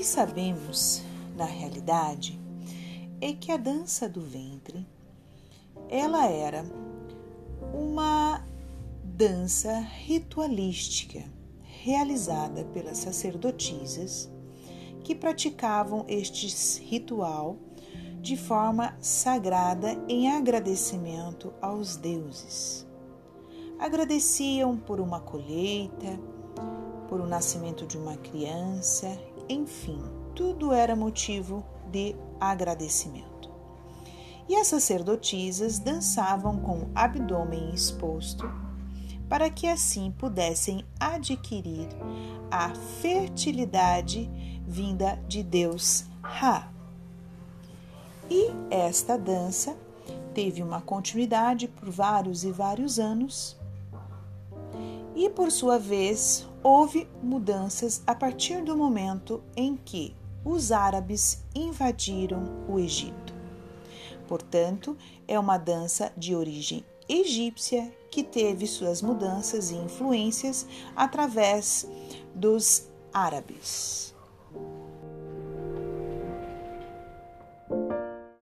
que sabemos, na realidade, é que a dança do ventre ela era uma dança ritualística realizada pelas sacerdotisas que praticavam este ritual de forma sagrada em agradecimento aos deuses. Agradeciam por uma colheita, por o nascimento de uma criança, enfim, tudo era motivo de agradecimento. E as sacerdotisas dançavam com o abdômen exposto para que assim pudessem adquirir a fertilidade vinda de Deus Ra. E esta dança teve uma continuidade por vários e vários anos. E por sua vez, houve mudanças a partir do momento em que os árabes invadiram o Egito. Portanto, é uma dança de origem egípcia que teve suas mudanças e influências através dos árabes.